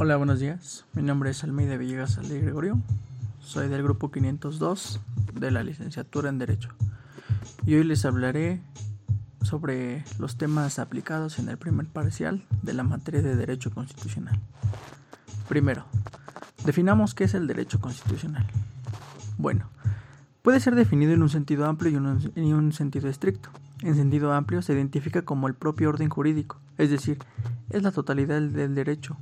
Hola, buenos días. Mi nombre es Almeida Villegas Ale Gregorio. Soy del grupo 502 de la licenciatura en Derecho. Y hoy les hablaré sobre los temas aplicados en el primer parcial de la materia de Derecho Constitucional. Primero, definamos qué es el derecho constitucional. Bueno, puede ser definido en un sentido amplio y en un sentido estricto. En sentido amplio se identifica como el propio orden jurídico, es decir, es la totalidad del derecho,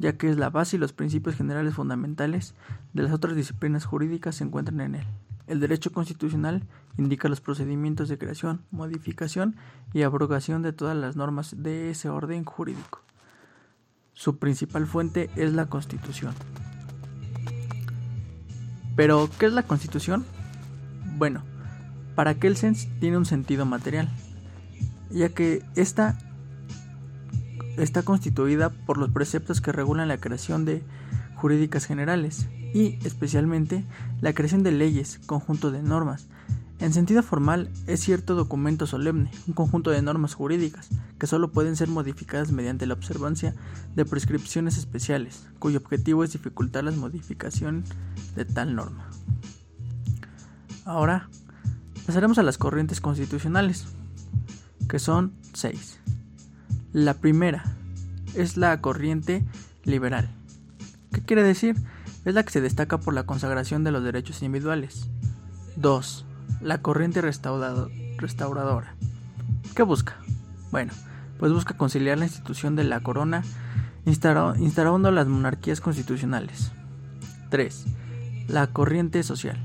ya que es la base y los principios generales fundamentales de las otras disciplinas jurídicas se encuentran en él. El derecho constitucional indica los procedimientos de creación, modificación y abrogación de todas las normas de ese orden jurídico. Su principal fuente es la Constitución. Pero, ¿qué es la Constitución? Bueno, para Kelsens tiene un sentido material, ya que esta está constituida por los preceptos que regulan la creación de jurídicas generales y, especialmente, la creación de leyes, conjunto de normas. En sentido formal, es cierto documento solemne, un conjunto de normas jurídicas, que solo pueden ser modificadas mediante la observancia de prescripciones especiales, cuyo objetivo es dificultar las modificaciones de tal norma. Ahora, pasaremos a las corrientes constitucionales, que son seis. La primera es la corriente liberal. ¿Qué quiere decir? Es la que se destaca por la consagración de los derechos individuales. 2. La corriente restauradora. ¿Qué busca? Bueno, pues busca conciliar la institución de la corona instaurando las monarquías constitucionales. 3. La corriente social.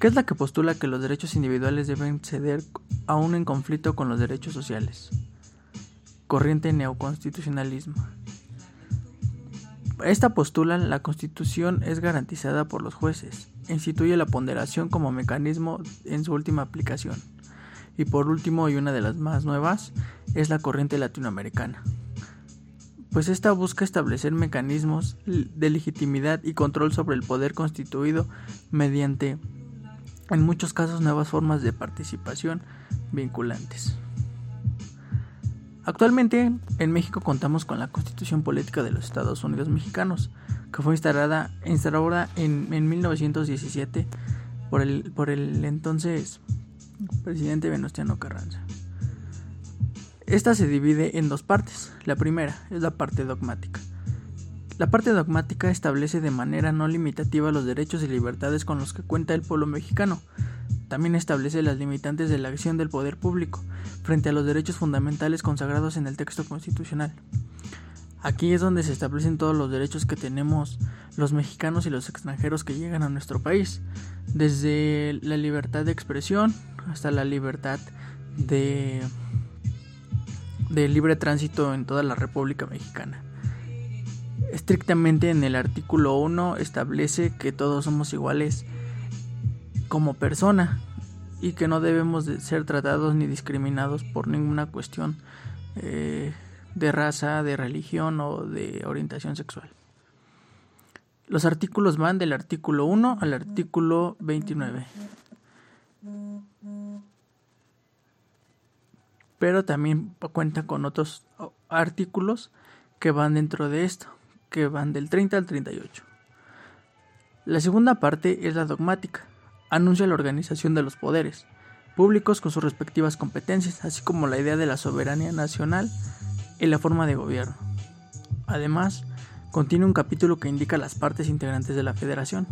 ¿Qué es la que postula que los derechos individuales deben ceder aún en conflicto con los derechos sociales corriente neoconstitucionalismo. Esta postula la Constitución es garantizada por los jueces e instituye la ponderación como mecanismo en su última aplicación. Y por último, y una de las más nuevas, es la corriente latinoamericana. Pues esta busca establecer mecanismos de legitimidad y control sobre el poder constituido mediante, en muchos casos, nuevas formas de participación vinculantes. Actualmente en México contamos con la Constitución Política de los Estados Unidos Mexicanos, que fue instalada, instalada en, en 1917 por el, por el entonces presidente Venustiano Carranza. Esta se divide en dos partes. La primera es la parte dogmática. La parte dogmática establece de manera no limitativa los derechos y libertades con los que cuenta el pueblo mexicano, también establece las limitantes de la acción del poder público frente a los derechos fundamentales consagrados en el texto constitucional. Aquí es donde se establecen todos los derechos que tenemos los mexicanos y los extranjeros que llegan a nuestro país, desde la libertad de expresión hasta la libertad de, de libre tránsito en toda la República Mexicana. Estrictamente en el artículo 1 establece que todos somos iguales como persona y que no debemos de ser tratados ni discriminados por ninguna cuestión eh, de raza, de religión o de orientación sexual. Los artículos van del artículo 1 al artículo 29. Pero también cuenta con otros artículos que van dentro de esto, que van del 30 al 38. La segunda parte es la dogmática, anuncia la organización de los poderes públicos con sus respectivas competencias, así como la idea de la soberanía nacional y la forma de gobierno. Además, contiene un capítulo que indica las partes integrantes de la federación.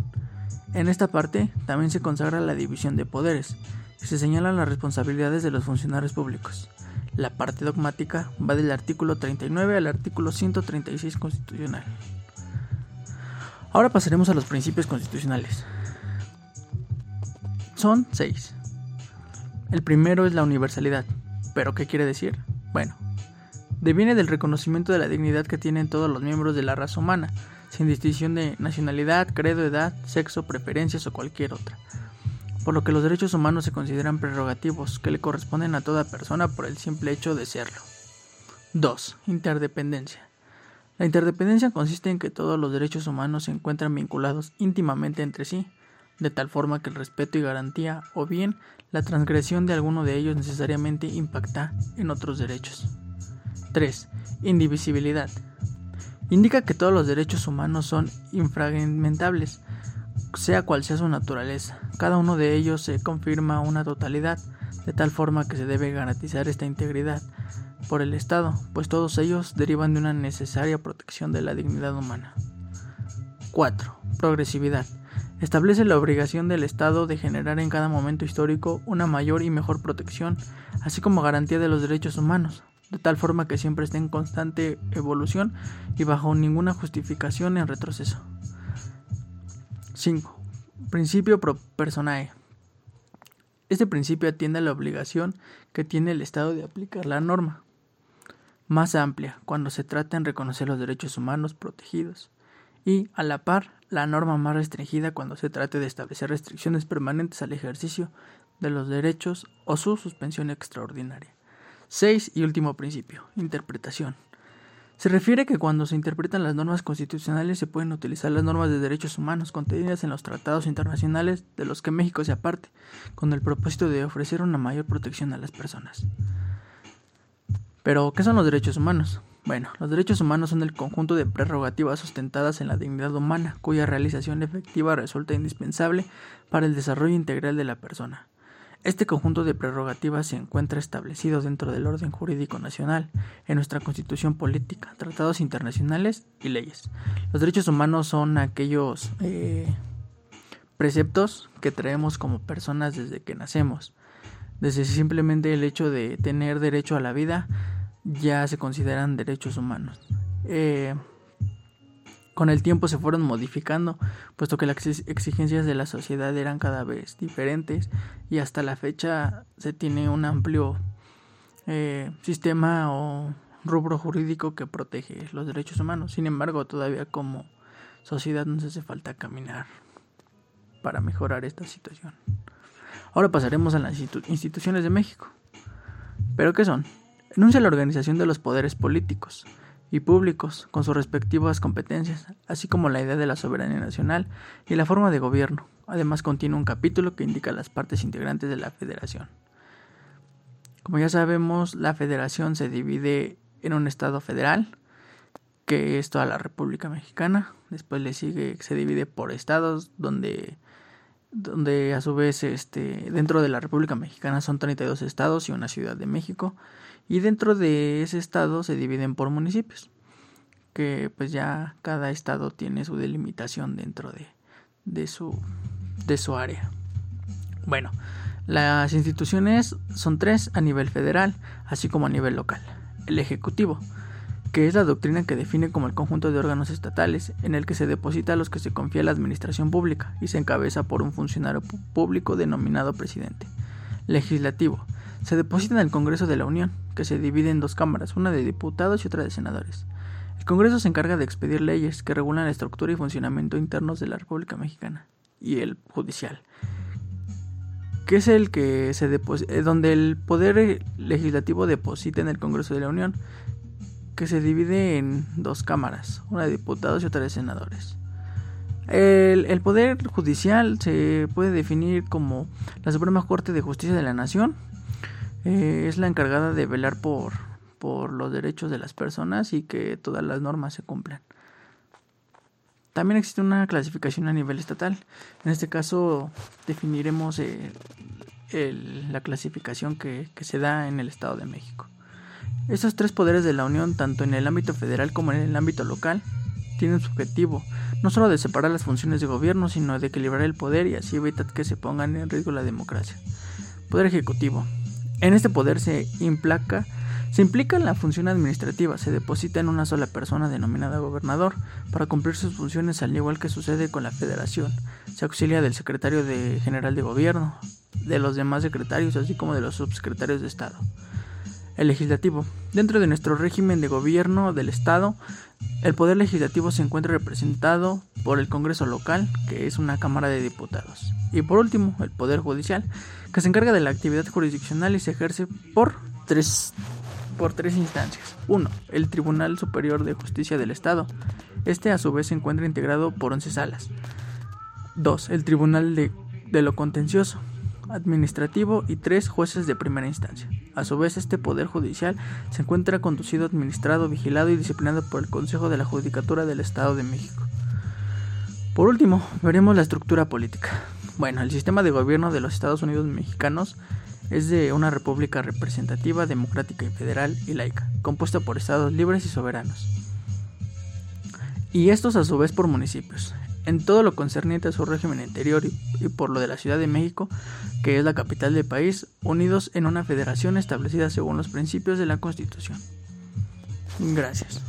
En esta parte también se consagra la división de poderes y se señalan las responsabilidades de los funcionarios públicos. La parte dogmática va del artículo 39 al artículo 136 constitucional. Ahora pasaremos a los principios constitucionales. Son seis. El primero es la universalidad. ¿Pero qué quiere decir? Bueno, deviene del reconocimiento de la dignidad que tienen todos los miembros de la raza humana, sin distinción de nacionalidad, credo, edad, sexo, preferencias o cualquier otra. Por lo que los derechos humanos se consideran prerrogativos que le corresponden a toda persona por el simple hecho de serlo. 2. Interdependencia. La interdependencia consiste en que todos los derechos humanos se encuentran vinculados íntimamente entre sí, de tal forma que el respeto y garantía o bien la transgresión de alguno de ellos necesariamente impacta en otros derechos. 3. Indivisibilidad. Indica que todos los derechos humanos son infragmentables, sea cual sea su naturaleza. Cada uno de ellos se confirma una totalidad, de tal forma que se debe garantizar esta integridad por el Estado, pues todos ellos derivan de una necesaria protección de la dignidad humana. 4. Progresividad. Establece la obligación del Estado de generar en cada momento histórico una mayor y mejor protección, así como garantía de los derechos humanos, de tal forma que siempre esté en constante evolución y bajo ninguna justificación en retroceso. 5. Principio pro personae. Este principio atiende a la obligación que tiene el Estado de aplicar la norma, más amplia cuando se trata en reconocer los derechos humanos protegidos, y, a la par, la norma más restringida cuando se trate de establecer restricciones permanentes al ejercicio de los derechos o su suspensión extraordinaria. 6. Y último principio, interpretación. Se refiere que cuando se interpretan las normas constitucionales se pueden utilizar las normas de derechos humanos contenidas en los tratados internacionales de los que México se aparte, con el propósito de ofrecer una mayor protección a las personas. Pero, ¿qué son los derechos humanos? Bueno, los derechos humanos son el conjunto de prerrogativas sustentadas en la dignidad humana, cuya realización efectiva resulta indispensable para el desarrollo integral de la persona. Este conjunto de prerrogativas se encuentra establecido dentro del orden jurídico nacional, en nuestra constitución política, tratados internacionales y leyes. Los derechos humanos son aquellos eh, preceptos que traemos como personas desde que nacemos. Desde simplemente el hecho de tener derecho a la vida ya se consideran derechos humanos. Eh, con el tiempo se fueron modificando, puesto que las exigencias de la sociedad eran cada vez diferentes y hasta la fecha se tiene un amplio eh, sistema o rubro jurídico que protege los derechos humanos. Sin embargo, todavía como sociedad nos hace falta caminar para mejorar esta situación. Ahora pasaremos a las instituciones de México. ¿Pero qué son? Enuncia la organización de los poderes políticos y públicos con sus respectivas competencias, así como la idea de la soberanía nacional y la forma de gobierno. Además contiene un capítulo que indica las partes integrantes de la federación. Como ya sabemos, la federación se divide en un estado federal, que es toda la República Mexicana. Después le sigue, se divide por estados, donde, donde a su vez este, dentro de la República Mexicana son 32 estados y una ciudad de México y dentro de ese estado se dividen por municipios que pues ya cada estado tiene su delimitación dentro de, de, su, de su área. Bueno, las instituciones son tres a nivel federal, así como a nivel local. El Ejecutivo, que es la doctrina que define como el conjunto de órganos estatales en el que se deposita a los que se confía la administración pública y se encabeza por un funcionario público denominado presidente. Legislativo, se deposita en el Congreso de la Unión, que se divide en dos cámaras, una de diputados y otra de senadores. El Congreso se encarga de expedir leyes que regulan la estructura y funcionamiento internos de la República Mexicana, y el judicial, que es el que se eh, donde el poder legislativo deposita en el Congreso de la Unión, que se divide en dos cámaras, una de diputados y otra de senadores. El, Poder Judicial se puede definir como la Suprema Corte de Justicia de la Nación, eh, es la encargada de velar por, por los derechos de las personas y que todas las normas se cumplan. También existe una clasificación a nivel estatal. En este caso definiremos eh, la clasificación que, se da en el Estado de México. Estos tres poderes de la Unión, tanto en el ámbito federal como en el ámbito local, tienen su objetivo no solo de separar las funciones de gobierno, sino de equilibrar el poder y así evitar que se pongan en riesgo la democracia. Poder Ejecutivo. En este poder se implaca se implica en la función administrativa, se deposita en una sola persona denominada gobernador para cumplir sus funciones al igual que sucede con la federación. Se auxilia del secretario de general de gobierno, de los demás secretarios, así como de los subsecretarios de Estado. El legislativo. Dentro de nuestro régimen de gobierno del Estado, el poder legislativo se encuentra representado por el Congreso local, que es una Cámara de Diputados. Y por último, el Poder Judicial, que se encarga de la actividad jurisdiccional y se ejerce por tres, por tres instancias. Uno, el Tribunal Superior de Justicia del Estado. Este a su vez se encuentra integrado por 11 salas. 2. El Tribunal de, de lo Contencioso Administrativo y tres jueces de primera instancia. A su vez, este poder judicial se encuentra conducido, administrado, vigilado y disciplinado por el Consejo de la Judicatura del Estado de México. Por último, veremos la estructura política. Bueno, el sistema de gobierno de los Estados Unidos mexicanos es de una república representativa, democrática y federal y laica, compuesta por estados libres y soberanos. Y estos a su vez por municipios en todo lo concerniente a su régimen interior y, por lo de la Ciudad de México, que es la capital del país, unidos en una federación establecida según los principios de la Constitución. Gracias.